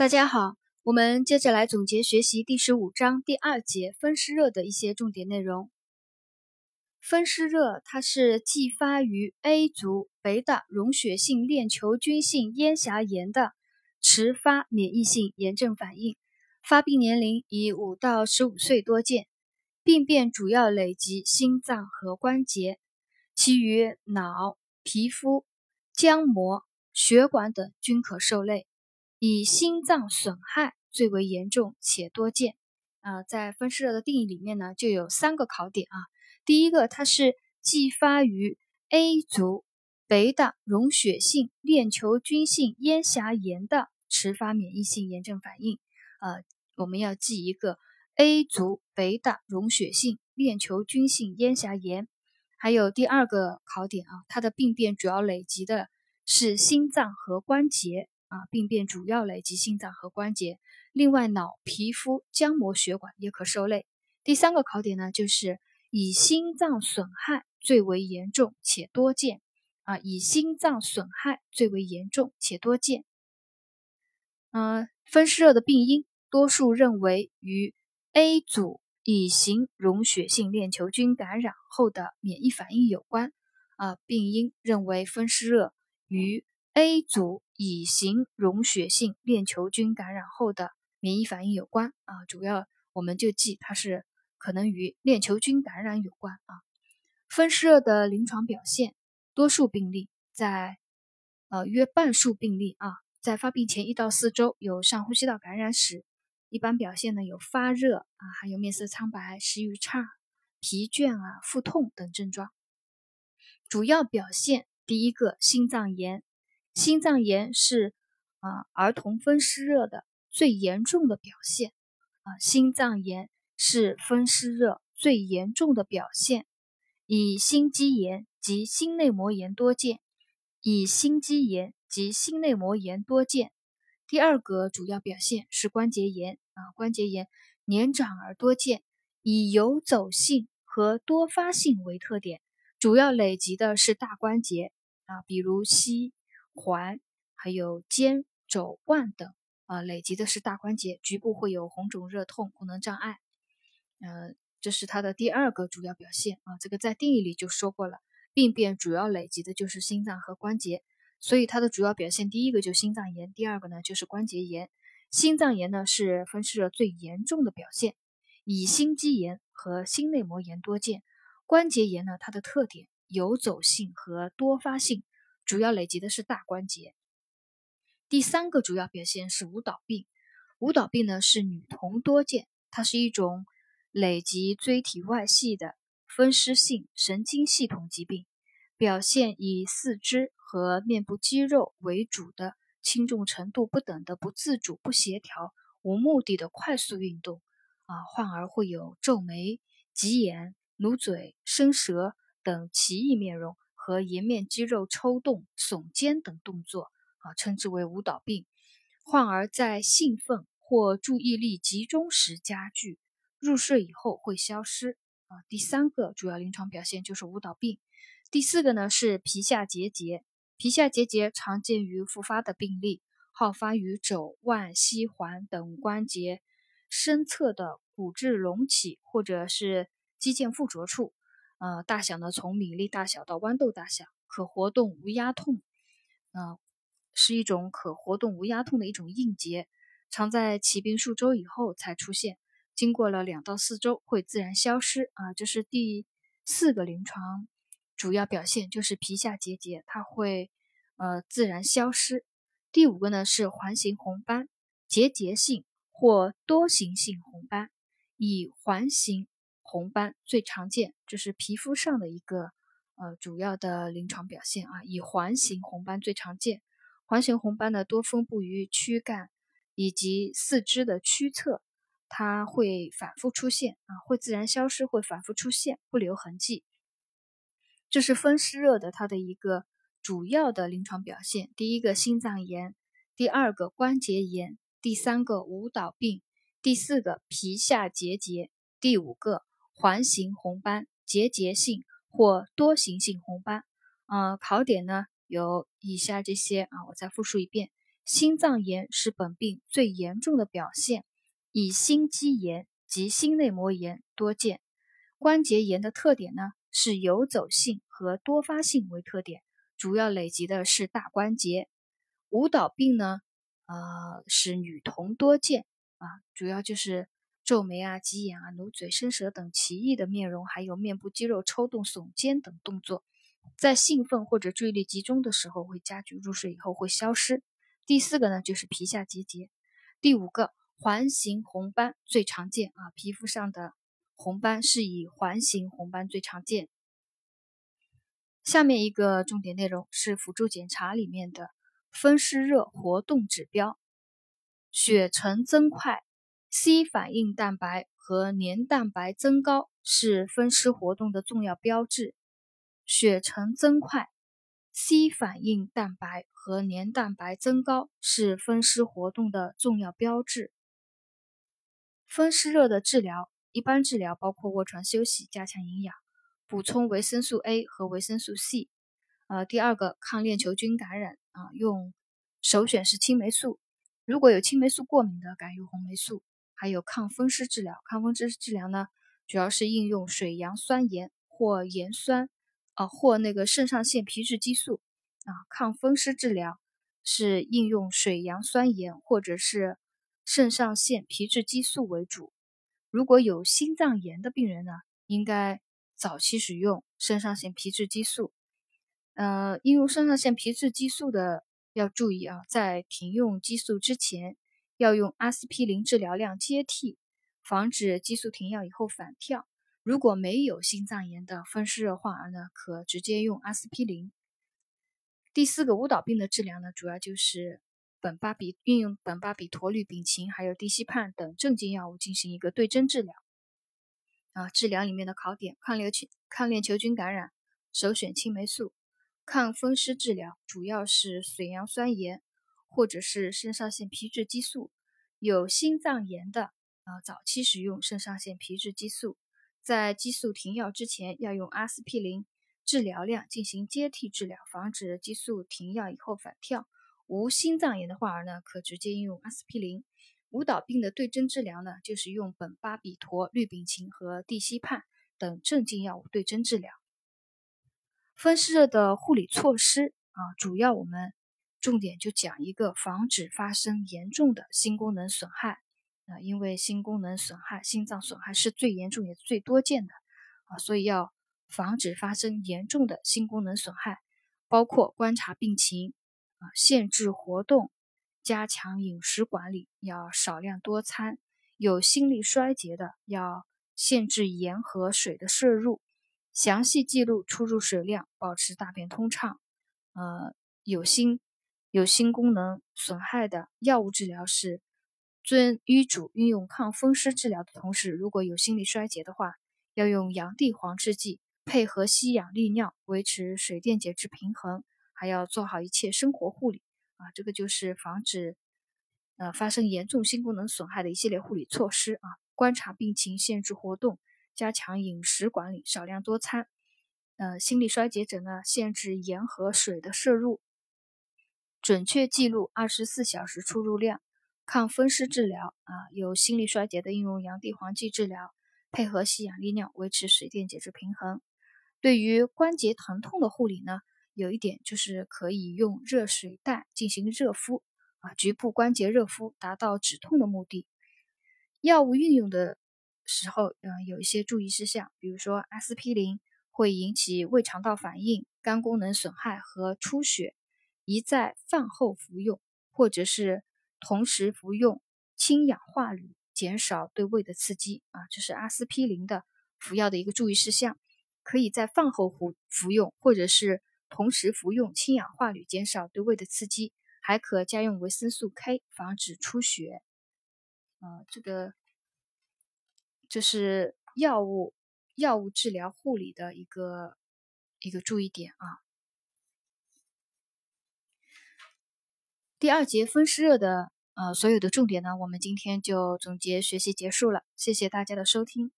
大家好，我们接着来总结学习第十五章第二节风湿热的一些重点内容。风湿热，它是继发于 A 族北的溶血性链球菌性咽峡炎的迟发免疫性炎症反应，发病年龄以五到十五岁多见，病变主要累及心脏和关节，其余脑、皮肤、浆膜、血管等均可受累。以心脏损害最为严重且多见啊，在风湿热的定义里面呢，就有三个考点啊。第一个，它是继发于 A 族北的溶血性链球菌性咽峡炎的迟发免疫性炎症反应。呃，我们要记一个 A 族北的溶血性链球菌性咽峡炎。还有第二个考点啊，它的病变主要累及的是心脏和关节。啊，病变主要累及心脏和关节，另外脑、皮肤、浆膜、血管也可受累。第三个考点呢，就是以心脏损害最为严重且多见。啊，以心脏损害最为严重且多见。嗯，风湿热的病因，多数认为与 A 组乙型溶血性链球菌感染后的免疫反应有关。啊，病因认为风湿热与 A 组乙型溶血性链球菌感染后的免疫反应有关啊，主要我们就记它是可能与链球菌感染有关啊。风湿热的临床表现，多数病例在呃约半数病例啊，在发病前一到四周有上呼吸道感染史，一般表现呢有发热啊，还有面色苍白、食欲差、疲倦啊、腹痛等症状。主要表现第一个心脏炎。心脏炎是啊儿童风湿热的最严重的表现啊，心脏炎是风湿热最严重的表现，以心肌炎及心内膜炎多见，以心肌炎及心内膜炎多见。第二个主要表现是关节炎啊，关节炎年长而多见，以游走性和多发性为特点，主要累及的是大关节啊，比如膝。踝还有肩、肘、腕等啊，累积的是大关节，局部会有红肿、热痛、功能障碍。嗯，这是它的第二个主要表现啊。这个在定义里就说过了，病变主要累积的就是心脏和关节，所以它的主要表现第一个就心脏炎，第二个呢就是关节炎。心脏炎呢是风湿热最严重的表现，以心肌炎和心内膜炎多见。关节炎呢，它的特点游走性和多发性。主要累积的是大关节。第三个主要表现是舞蹈病。舞蹈病呢是女童多见，它是一种累及椎体外系的风湿性神经系统疾病，表现以四肢和面部肌肉为主的轻重程度不等的不自主、不协调、无目的的快速运动。啊，患儿会有皱眉、挤眼、努嘴、伸舌等奇异面容。和颜面肌肉抽动、耸肩等动作啊，称之为舞蹈病。患儿在兴奋或注意力集中时加剧，入睡以后会消失啊。第三个主要临床表现就是舞蹈病。第四个呢是皮下结节，皮下结节常见于复发的病例，好发于肘、腕、膝、环等关节深侧的骨质隆起或者是肌腱附着处。呃，大小呢，从米粒大小到豌豆大小，可活动无压痛，嗯，是一种可活动无压痛的一种硬结，常在起病数周以后才出现，经过了两到四周会自然消失啊。这是第四个临床主要表现，就是皮下结节，它会呃自然消失。第五个呢是环形红斑，结节性或多形性红斑，以环形。红斑最常见，这是皮肤上的一个呃主要的临床表现啊。以环形红斑最常见，环形红斑呢多分布于躯干以及四肢的躯侧，它会反复出现啊，会自然消失，会反复出现，不留痕迹。这是风湿热的它的一个主要的临床表现。第一个心脏炎，第二个关节炎，第三个舞蹈病，第四个皮下结节，第五个。环形红斑、结节性或多形性红斑，呃，考点呢有以下这些啊，我再复述一遍：心脏炎是本病最严重的表现，以心肌炎及心内膜炎多见。关节炎的特点呢是游走性和多发性为特点，主要累及的是大关节。舞蹈病呢，呃，是女童多见啊，主要就是皱眉啊、挤眼啊、努嘴、伸舌等奇异的面容，还有面部肌肉抽动、耸肩等动作，在兴奋或者注意力集中的时候会加剧，入睡以后会消失。第四个呢，就是皮下结节。第五个，环形红斑最常见啊，皮肤上的红斑是以环形红斑最常见。下面一个重点内容是辅助检查里面的风湿热活动指标，血沉增快，C 反应蛋白和黏蛋白增高是风湿活动的重要标志。血沉增快。C 反应蛋白和黏蛋白增高是风湿活动的重要标志。风湿热的治疗，一般治疗包括卧床休息、加强营养、补充维生素 A 和维生素 C。呃，第二个抗链球菌感染啊，用首选是青霉素。如果有青霉素过敏的，改用红霉素。还有抗风湿治疗，抗风湿治疗呢，主要是应用水杨酸盐或盐酸。啊，或那个肾上腺皮质激素啊，抗风湿治疗是应用水杨酸盐或者是肾上腺皮质激素为主。如果有心脏炎的病人呢，应该早期使用肾上腺皮质激素。呃，应用肾上腺皮质激素的要注意啊，在停用激素之前，要用阿司匹林治疗量接替，防止激素停药以后反跳。如果没有心脏炎的风湿热患儿呢，可直接用阿司匹林。第四个舞蹈病的治疗呢，主要就是苯巴比运用苯巴比妥、氯丙嗪还有地西泮等镇静药物进行一个对症治疗。啊，治疗里面的考点：抗链球抗链球菌感染，首选青霉素；抗风湿治疗主要是水杨酸盐或者是肾上腺皮质激素。有心脏炎的啊，早期使用肾上腺皮质激素。在激素停药之前，要用阿司匹林治疗量进行接替治疗，防止激素停药以后反跳。无心脏炎的患儿呢，可直接应用阿司匹林。舞蹈病的对症治疗呢，就是用苯巴比妥、氯丙嗪和地西泮等镇静药物对症治疗。风湿热的护理措施啊，主要我们重点就讲一个，防止发生严重的心功能损害。啊，因为心功能损害、心脏损害是最严重也最多见的啊，所以要防止发生严重的心功能损害，包括观察病情啊，限制活动，加强饮食管理，要少量多餐。有心力衰竭的，要限制盐和水的摄入，详细记录出入水量，保持大便通畅。呃，有心有心功能损害的药物治疗是。遵医嘱运用抗风湿治疗的同时，如果有心力衰竭的话，要用洋地黄制剂配合吸氧利尿，维持水电解质平衡，还要做好一切生活护理啊。这个就是防止呃发生严重心功能损害的一系列护理措施啊。观察病情，限制活动，加强饮食管理，少量多餐。呃，心力衰竭者呢，限制盐和水的摄入，准确记录二十四小时出入量。抗风湿治疗啊，有心力衰竭的应用洋地黄剂治疗，配合吸氧利尿，维持水电解质平衡。对于关节疼痛的护理呢，有一点就是可以用热水袋进行热敷啊，局部关节热敷，达到止痛的目的。药物运用的时候，嗯，有一些注意事项，比如说阿司匹林会引起胃肠道反应、肝功能损害和出血，宜在饭后服用，或者是。同时服用氢氧化铝，减少对胃的刺激啊，这是阿司匹林的服药的一个注意事项。可以在饭后服服用，或者是同时服用氢氧化铝，减少对胃的刺激。还可加用维生素 K，防止出血。啊，这个这是药物药物治疗护理的一个一个注意点啊。第二节风湿热的呃所有的重点呢，我们今天就总结学习结束了，谢谢大家的收听。